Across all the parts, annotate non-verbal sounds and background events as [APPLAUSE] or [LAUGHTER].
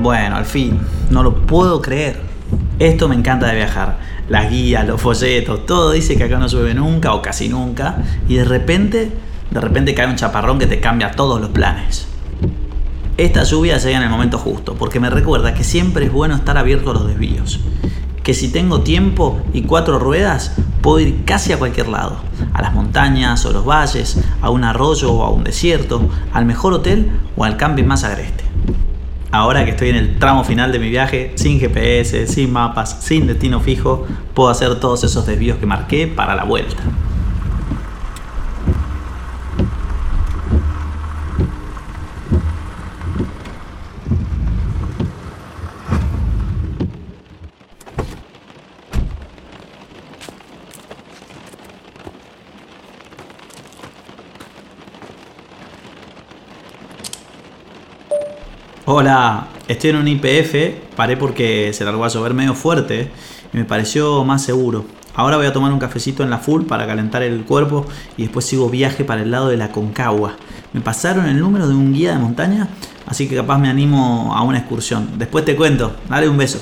Bueno, al fin, no lo puedo creer. Esto me encanta de viajar. Las guías, los folletos, todo dice que acá no llueve nunca o casi nunca. Y de repente, de repente cae un chaparrón que te cambia todos los planes. Esta lluvia llega en el momento justo, porque me recuerda que siempre es bueno estar abierto a los desvíos. Que si tengo tiempo y cuatro ruedas, puedo ir casi a cualquier lado. A las montañas o los valles, a un arroyo o a un desierto, al mejor hotel o al camping más agreste. Ahora que estoy en el tramo final de mi viaje, sin GPS, sin mapas, sin destino fijo, puedo hacer todos esos desvíos que marqué para la vuelta. Hola, estoy en un IPF, paré porque se largó a llover medio fuerte y me pareció más seguro. Ahora voy a tomar un cafecito en la full para calentar el cuerpo y después sigo viaje para el lado de la Concagua. Me pasaron el número de un guía de montaña, así que capaz me animo a una excursión. Después te cuento, dale un beso.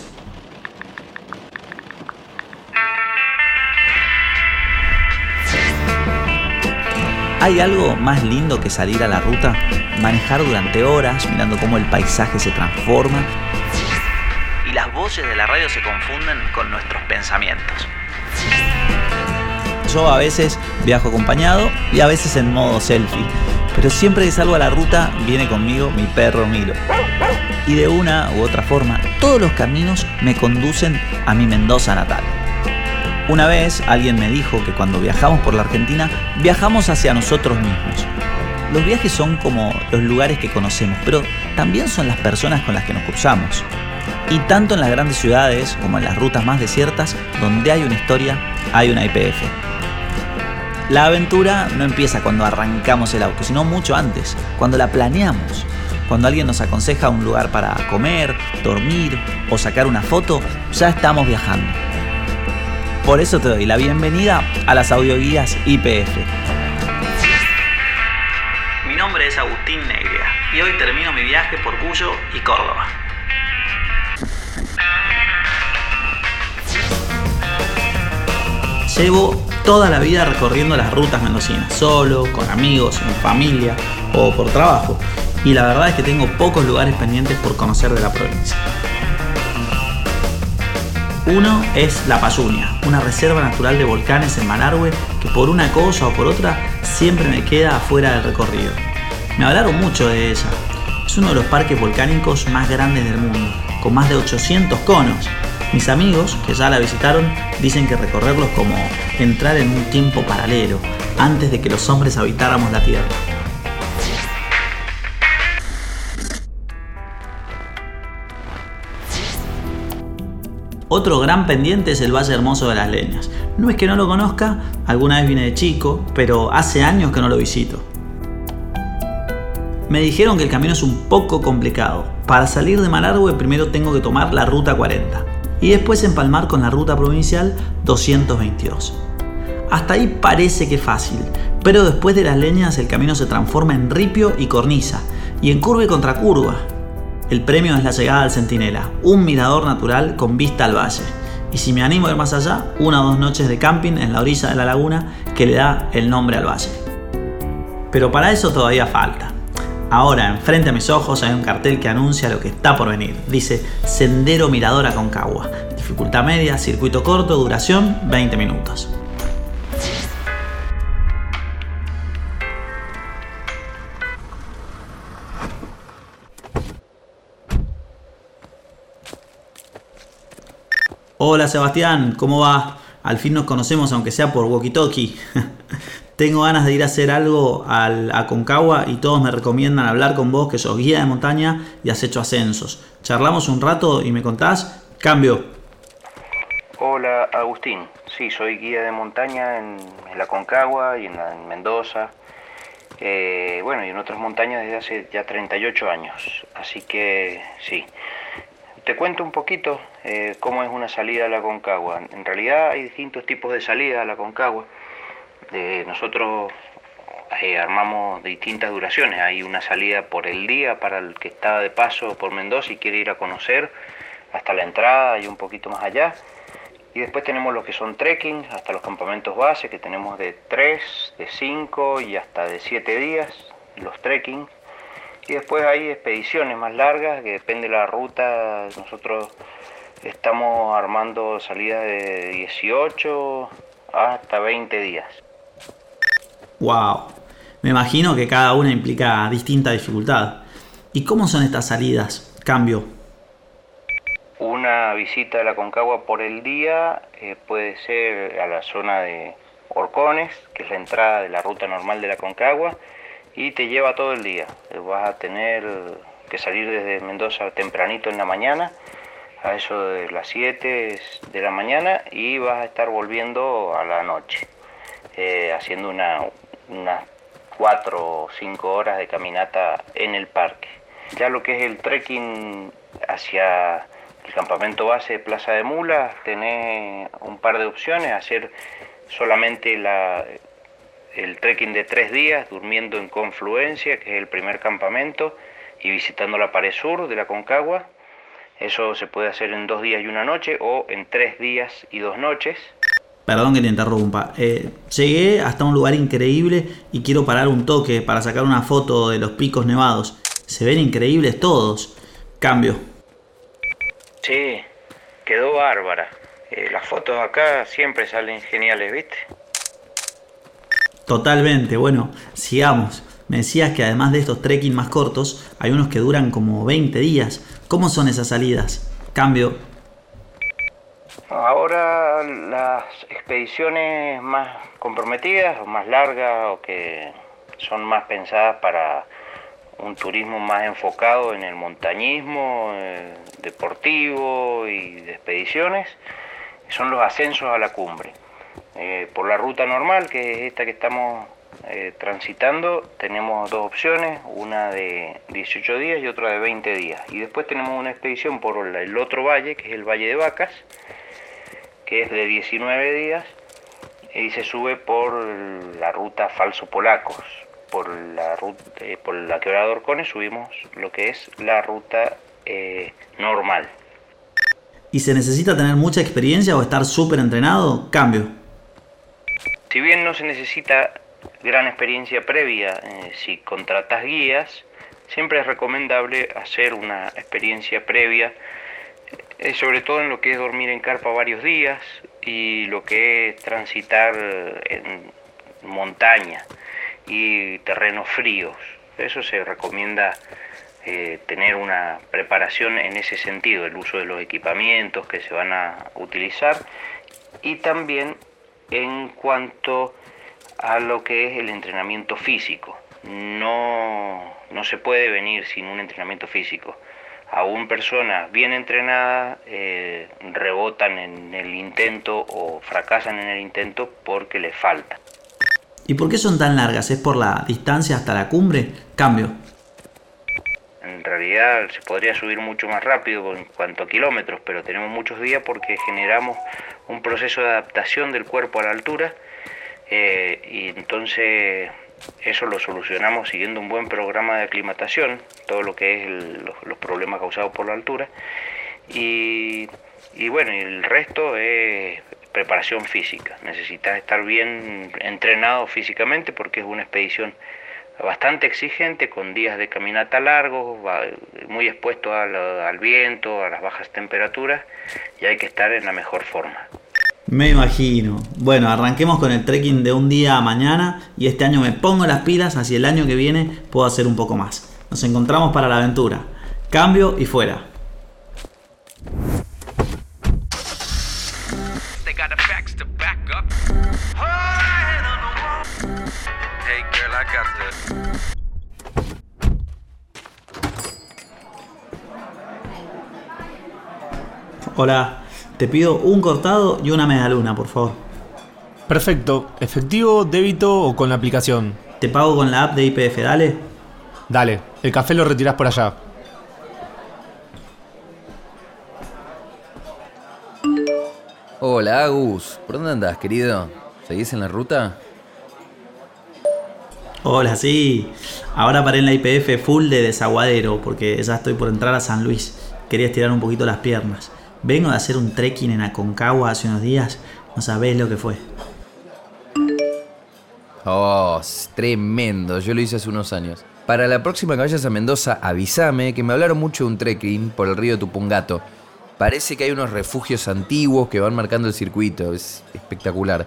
¿Hay algo más lindo que salir a la ruta? Manejar durante horas mirando cómo el paisaje se transforma y las voces de la radio se confunden con nuestros pensamientos. Yo a veces viajo acompañado y a veces en modo selfie, pero siempre que salgo a la ruta viene conmigo mi perro Milo. Y de una u otra forma, todos los caminos me conducen a mi Mendoza natal. Una vez alguien me dijo que cuando viajamos por la Argentina, viajamos hacia nosotros mismos. Los viajes son como los lugares que conocemos, pero también son las personas con las que nos cruzamos. Y tanto en las grandes ciudades como en las rutas más desiertas, donde hay una historia, hay una IPF. La aventura no empieza cuando arrancamos el auto, sino mucho antes, cuando la planeamos. Cuando alguien nos aconseja un lugar para comer, dormir o sacar una foto, ya estamos viajando. Por eso te doy la bienvenida a las audioguías IPF. Mi nombre es Agustín Negria y hoy termino mi viaje por Cuyo y Córdoba. Llevo toda la vida recorriendo las rutas mendocinas, solo, con amigos, en familia o por trabajo. Y la verdad es que tengo pocos lugares pendientes por conocer de la provincia. Uno es La Payunia, una reserva natural de volcanes en Malargüe que por una cosa o por otra siempre me queda afuera del recorrido. Me hablaron mucho de ella. Es uno de los parques volcánicos más grandes del mundo, con más de 800 conos. Mis amigos, que ya la visitaron, dicen que recorrerlos como entrar en un tiempo paralelo, antes de que los hombres habitáramos la Tierra. Otro gran pendiente es el Valle Hermoso de las Leñas. No es que no lo conozca, alguna vez vine de chico, pero hace años que no lo visito. Me dijeron que el camino es un poco complicado. Para salir de Malargüe primero tengo que tomar la ruta 40 y después empalmar con la ruta provincial 222. Hasta ahí parece que fácil, pero después de las leñas el camino se transforma en ripio y cornisa, y en curva y contra curva. El premio es la llegada al Centinela, un mirador natural con vista al valle. Y si me animo a ir más allá, una o dos noches de camping en la orilla de la laguna que le da el nombre al valle. Pero para eso todavía falta. Ahora, enfrente a mis ojos hay un cartel que anuncia lo que está por venir. Dice Sendero Mirador a Concagua. Dificultad media, circuito corto, duración 20 minutos. Hola Sebastián, ¿cómo va? Al fin nos conocemos aunque sea por walkie-talkie. [LAUGHS] Tengo ganas de ir a hacer algo al, a Concagua y todos me recomiendan hablar con vos que sos guía de montaña y has hecho ascensos. Charlamos un rato y me contás. Cambio. Hola Agustín, sí, soy guía de montaña en, la Concagua y en, la- en Mendoza. Eh, bueno, y en otras montañas desde hace ya 38 años. Así que sí. Te cuento un poquito eh, cómo es una salida a la Concagua. En realidad hay distintos tipos de salida a la Concagua. Nosotros eh, armamos distintas duraciones. Hay una salida por el día para el que está de paso por Mendoza y quiere ir a conocer hasta la entrada y un poquito más allá. Y después tenemos lo que son trekking, hasta los campamentos base, que tenemos de 3, de 5 y hasta de 7 días, los trekking. Y después hay expediciones más largas, que depende de la ruta. Nosotros estamos armando salidas de 18 hasta 20 días. ¡Wow! Me imagino que cada una implica distinta dificultad. ¿Y cómo son estas salidas? Cambio. Una visita a la Concagua por el día eh, puede ser a la zona de Orcones, que es la entrada de la ruta normal de la Concagua, y te lleva todo el día. Vas a tener que salir desde Mendoza tempranito en la mañana, a eso de las 7 de la mañana, y vas a estar volviendo a la noche, eh, haciendo una, unas 4 o 5 horas de caminata en el parque. Ya lo que es el trekking hacia el campamento base de Plaza de Mula, tenés un par de opciones, hacer solamente la, el trekking de tres días, durmiendo en Confluencia, que es el primer campamento, y visitando la pared sur de la Concagua. Eso se puede hacer en dos días y una noche o en tres días y dos noches. Perdón que te interrumpa. Eh, llegué hasta un lugar increíble y quiero parar un toque para sacar una foto de los picos nevados. Se ven increíbles todos. Cambio. Sí, quedó bárbara. Eh, las fotos acá siempre salen geniales, ¿viste? Totalmente, bueno, sigamos. Me decías que además de estos trekking más cortos, hay unos que duran como 20 días. ¿Cómo son esas salidas? Cambio. Ahora las expediciones más comprometidas o más largas o que son más pensadas para un turismo más enfocado en el montañismo eh, deportivo y de expediciones, son los ascensos a la cumbre. Eh, por la ruta normal, que es esta que estamos eh, transitando, tenemos dos opciones, una de 18 días y otra de 20 días. Y después tenemos una expedición por el otro valle, que es el Valle de Vacas, que es de 19 días y se sube por la ruta Falso Polacos por la ruta, eh, por la quebrada de Orcones subimos lo que es la ruta eh, normal. ¿Y se necesita tener mucha experiencia o estar súper entrenado? Cambio. Si bien no se necesita gran experiencia previa, eh, si contratas guías, siempre es recomendable hacer una experiencia previa, sobre todo en lo que es dormir en carpa varios días y lo que es transitar en montaña y terrenos fríos. Eso se recomienda eh, tener una preparación en ese sentido, el uso de los equipamientos que se van a utilizar y también en cuanto a lo que es el entrenamiento físico. No, no se puede venir sin un entrenamiento físico. Aún personas bien entrenadas eh, rebotan en el intento o fracasan en el intento porque les falta. ¿Y por qué son tan largas? ¿Es por la distancia hasta la cumbre? Cambio. Realidad se podría subir mucho más rápido en cuanto a kilómetros, pero tenemos muchos días porque generamos un proceso de adaptación del cuerpo a la altura eh, y entonces eso lo solucionamos siguiendo un buen programa de aclimatación, todo lo que es los, problemas causados por la altura. Y, y bueno, el resto es preparación física. Necesitas estar bien entrenado físicamente porque es una expedición bastante exigente, con días de caminata largos, muy expuesto al, viento, a las bajas temperaturas, y hay que estar en la mejor forma. Me imagino. Bueno, arranquemos con el trekking de un día a mañana y este año me pongo las pilas, así el año que viene puedo hacer un poco más. Nos encontramos para la aventura. Cambio y fuera. Hola, te pido un cortado y una media luna, por favor. Perfecto. ¿Efectivo, débito o con la aplicación? Te pago con la app de IPF, dale. Dale, el café lo retirás por allá. Hola, Agus. ¿Por dónde andás, querido? ¿Seguís en la ruta? Hola, sí. Ahora paré en la IPF full de desaguadero porque ya estoy por entrar a San Luis. Quería estirar un poquito las piernas. Vengo de hacer un trekking en Aconcagua hace unos días. No sabés lo que fue. Oh, tremendo. Yo lo hice hace unos años. Para la próxima que vayas a Mendoza, avísame que me hablaron mucho de un trekking por el río Tupungato. Parece que hay unos refugios antiguos que van marcando el circuito. Es espectacular.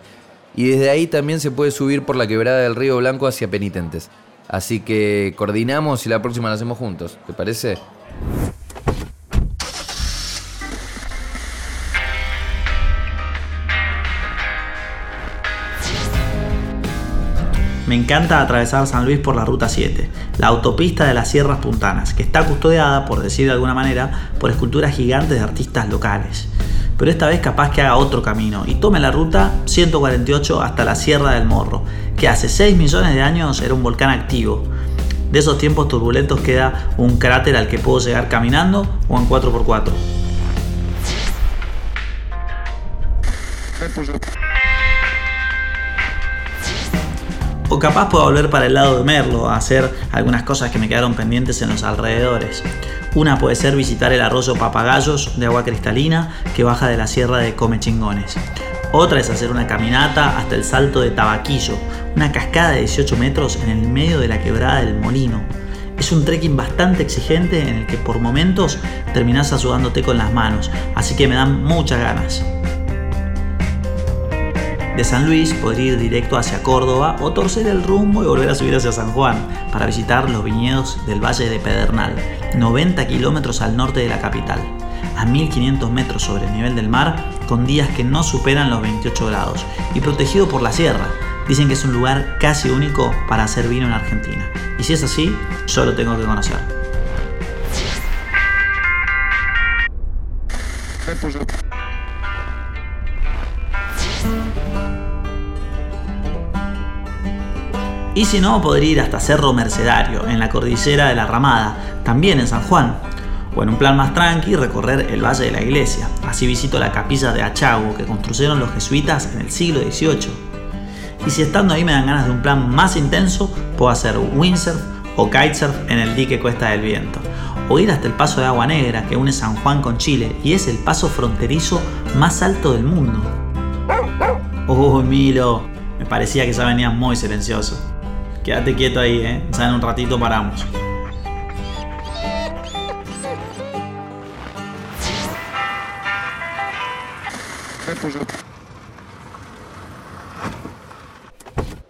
Y desde ahí también se puede subir por la quebrada del río Blanco hacia Penitentes. Así que coordinamos y la próxima la hacemos juntos. ¿Te parece? Me encanta atravesar San Luis por la Ruta 7, la autopista de las Sierras Puntanas, que está custodiada, por decir de alguna manera, por esculturas gigantes de artistas locales. Pero esta vez capaz que haga otro camino y tome la ruta 148 hasta la Sierra del Morro, que hace 6 millones de años era un volcán activo. De esos tiempos turbulentos queda un cráter al que puedo llegar caminando o en 4x4. O capaz puedo volver para el lado de Merlo a hacer algunas cosas que me quedaron pendientes en los alrededores. Una puede ser visitar el arroyo Papagayos de agua cristalina que baja de la sierra de Comechingones. Otra es hacer una caminata hasta el salto de Tabaquillo, una cascada de 18 metros en el medio de la quebrada del Molino. Es un trekking bastante exigente en el que por momentos terminás ayudándote con las manos, así que me dan muchas ganas. De San Luis podría ir directo hacia Córdoba o torcer el rumbo y volver a subir hacia San Juan para visitar los viñedos del Valle de Pedernal, 90 kilómetros al norte de la capital, a 1500 metros sobre el nivel del mar, con días que no superan los 28 grados y protegido por la sierra. Dicen que es un lugar casi único para hacer vino en Argentina. Y si es así, yo lo tengo que conocer. Y si no, podría ir hasta Cerro Mercedario, en la cordillera de la Ramada, también en San Juan. O en un plan más tranqui, recorrer el Valle de la Iglesia. Así visito la capilla de Achago que construyeron los jesuitas en el siglo XVIII. Y si estando ahí me dan ganas de un plan más intenso, puedo hacer windsurf o kitesurf en el dique Cuesta del Viento. O ir hasta el paso de Agua Negra que une San Juan con Chile y es el paso fronterizo más alto del mundo. Uy, Milo, me parecía que ya venía muy silencioso. Quédate quieto ahí, ¿eh? Ya en un ratito paramos.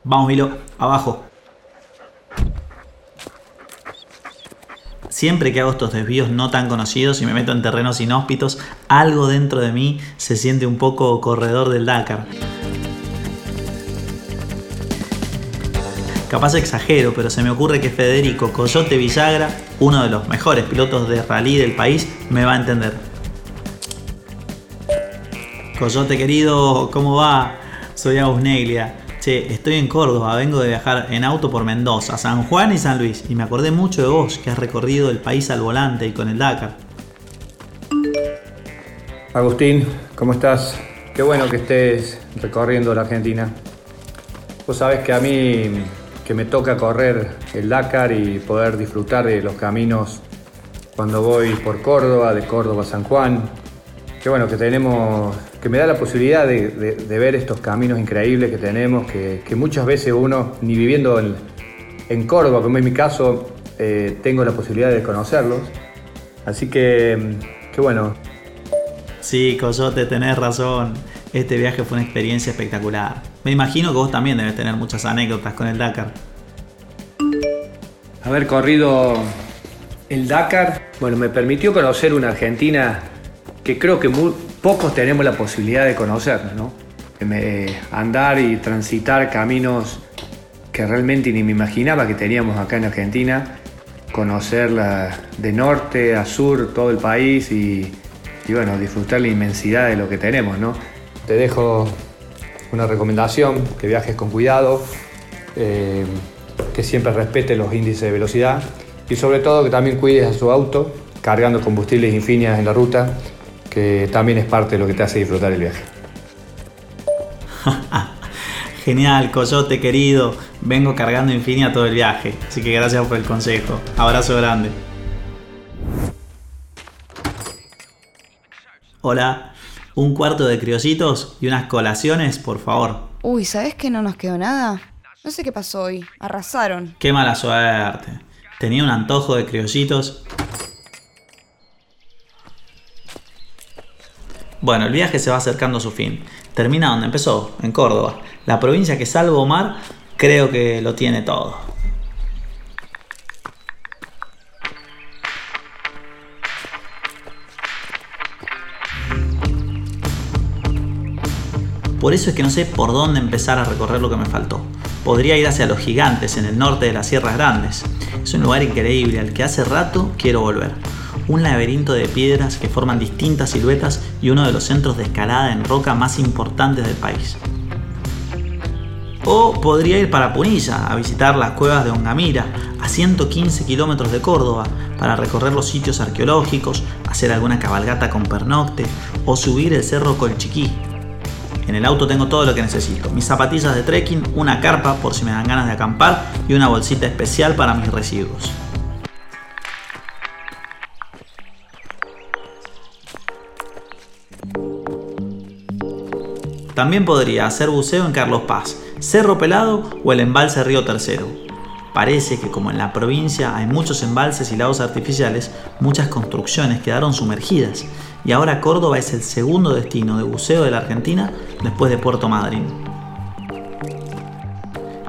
Vamos, Milo, abajo. Siempre que hago estos desvíos no tan conocidos y me meto en terrenos inhóspitos, algo dentro de mí se siente un poco corredor del Dakar. Capaz exagero, pero se me ocurre que Federico Coyote Villagra, uno de los mejores pilotos de rally del país, me va a entender. Coyote querido, ¿cómo va? Soy Agus Neglia. Che, estoy en Córdoba, vengo de viajar en auto por Mendoza, San Juan y San Luis, y me acordé mucho de vos, que has recorrido el país al volante y con el Dakar. Agustín, ¿cómo estás? Qué bueno que estés recorriendo la Argentina. Vos sabés que a mí que me toca correr el Dakar y poder disfrutar de los caminos cuando voy por Córdoba, de Córdoba a San Juan. Qué bueno que tenemos, que me da la posibilidad de, ver estos caminos increíbles que tenemos, que, que muchas veces uno, ni viviendo en, en Córdoba, como es mi caso, eh, tengo la posibilidad de conocerlos. Así que, qué bueno, Sí, Coyote, tenés razón. Este viaje fue una experiencia espectacular. Me imagino que vos también debes tener muchas anécdotas con el Dakar. Haber corrido el Dakar, bueno, me permitió conocer una Argentina que creo que muy pocos tenemos la posibilidad de conocer, ¿no? Me- andar y transitar caminos que realmente ni me imaginaba que teníamos acá en Argentina, conocer la- de norte a sur todo el país y, y bueno, disfrutar la inmensidad de lo que tenemos, ¿no? Te dejo una recomendación, que viajes con cuidado, eh, que siempre respete los índices de velocidad y sobre todo que también cuides a su auto cargando combustibles infinia en la ruta, que también es parte de lo que te hace disfrutar el viaje. [LAUGHS] Genial, Coyote querido. Vengo cargando Infinia todo el viaje, así que gracias por el consejo. Abrazo grande. Hola, un cuarto de criollitos y unas colaciones, por favor. Uy, ¿sabes que no nos quedó nada? No sé qué pasó hoy. Arrasaron. Qué mala suerte. Tenía un antojo de criollitos. Bueno, el viaje se va acercando a su fin. Termina donde empezó, en Córdoba. La provincia que salvo Omar creo que lo tiene todo. Por eso es que no sé por dónde empezar a recorrer lo que me faltó. Podría ir hacia los gigantes en el norte de las Sierras Grandes. Es un lugar increíble al que hace rato quiero volver. Un laberinto de piedras que forman distintas siluetas y uno de los centros de escalada en roca más importantes del país. O podría ir para Punilla a visitar las cuevas de Ongamira, a 115 kilómetros de Córdoba, para recorrer los sitios arqueológicos, hacer alguna cabalgata con pernocte o subir el cerro Colchiquí, en el auto tengo todo lo que necesito. Mis zapatillas de trekking, una carpa por si me dan ganas de acampar y una bolsita especial para mis residuos. También podría hacer buceo en Carlos Paz, Cerro Pelado o el embalse Río Tercero. Parece que como en la provincia hay muchos embalses y lagos artificiales, muchas construcciones quedaron sumergidas y ahora Córdoba es el segundo destino de buceo de la Argentina después de Puerto Madryn.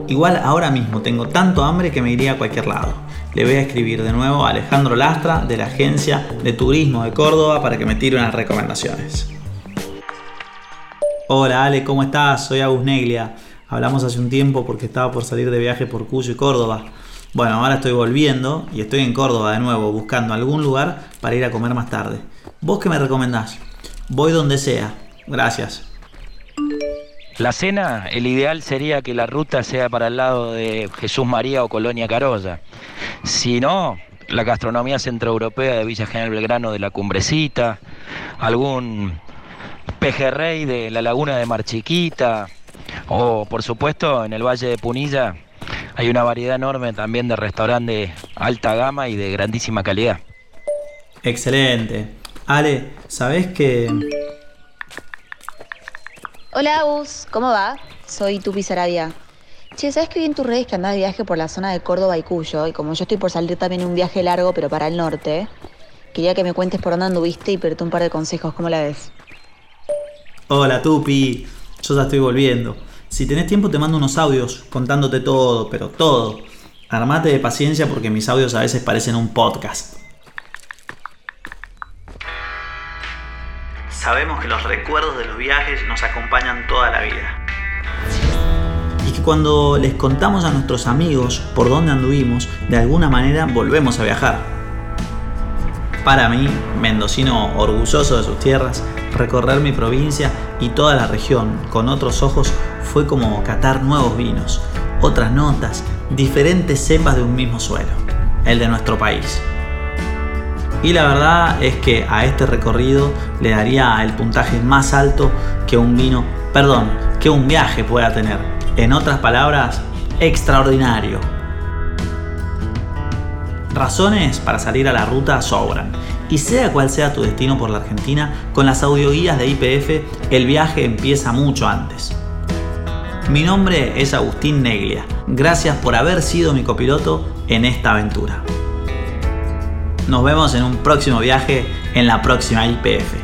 Igual ahora mismo tengo tanto hambre que me iría a cualquier lado. Le voy a escribir de nuevo a Alejandro Lastra de la Agencia de Turismo de Córdoba para que me tire unas recomendaciones. Hola Ale, ¿cómo estás? Soy Agus Neglia. Hablamos hace un tiempo porque estaba por salir de viaje por Cuyo y Córdoba. Bueno, ahora estoy volviendo y estoy en Córdoba de nuevo buscando algún lugar para ir a comer más tarde. ¿Vos qué me recomendás? Voy donde sea. Gracias. La cena, el ideal sería que la ruta sea para el lado de Jesús María o Colonia Carolla. Si no, la gastronomía centroeuropea de Villa General Belgrano de la Cumbrecita, algún pejerrey de la Laguna de Marchiquita, o por supuesto en el Valle de Punilla hay una variedad enorme también de restaurantes de alta gama y de grandísima calidad. Excelente. Ale, ¿sabes que... Hola, Agus, ¿cómo va? Soy Tupi Sarabia. Che, ¿sabes que vi en tus redes que andás de viaje por la zona de Córdoba y Cuyo? Y como yo estoy por salir también un viaje largo, pero para el norte, quería que me cuentes por dónde anduviste y pedirte un par de consejos. ¿Cómo la ves? Hola, Tupi. Yo ya estoy volviendo. Si tenés tiempo te mando unos audios contándote todo, pero todo. Armate de paciencia porque mis audios a veces parecen un podcast. Sabemos que los recuerdos de los viajes nos acompañan toda la vida. Y que cuando les contamos a nuestros amigos por dónde anduvimos, de alguna manera volvemos a viajar. Para mí, mendocino orgulloso de sus tierras, recorrer mi provincia y toda la región con otros ojos fue como catar nuevos vinos, otras notas, diferentes cepas de un mismo suelo, el de nuestro país. Y la verdad es que a este recorrido le daría el puntaje más alto que un vino, perdón, que un viaje pueda tener. En otras palabras, extraordinario. Razones para salir a la ruta sobran. Y sea cual sea tu destino por la Argentina, con las audioguías de IPF el viaje empieza mucho antes. Mi nombre es Agustín Neglia. Gracias por haber sido mi copiloto en esta aventura. Nos vemos en un próximo viaje en la próxima IPF.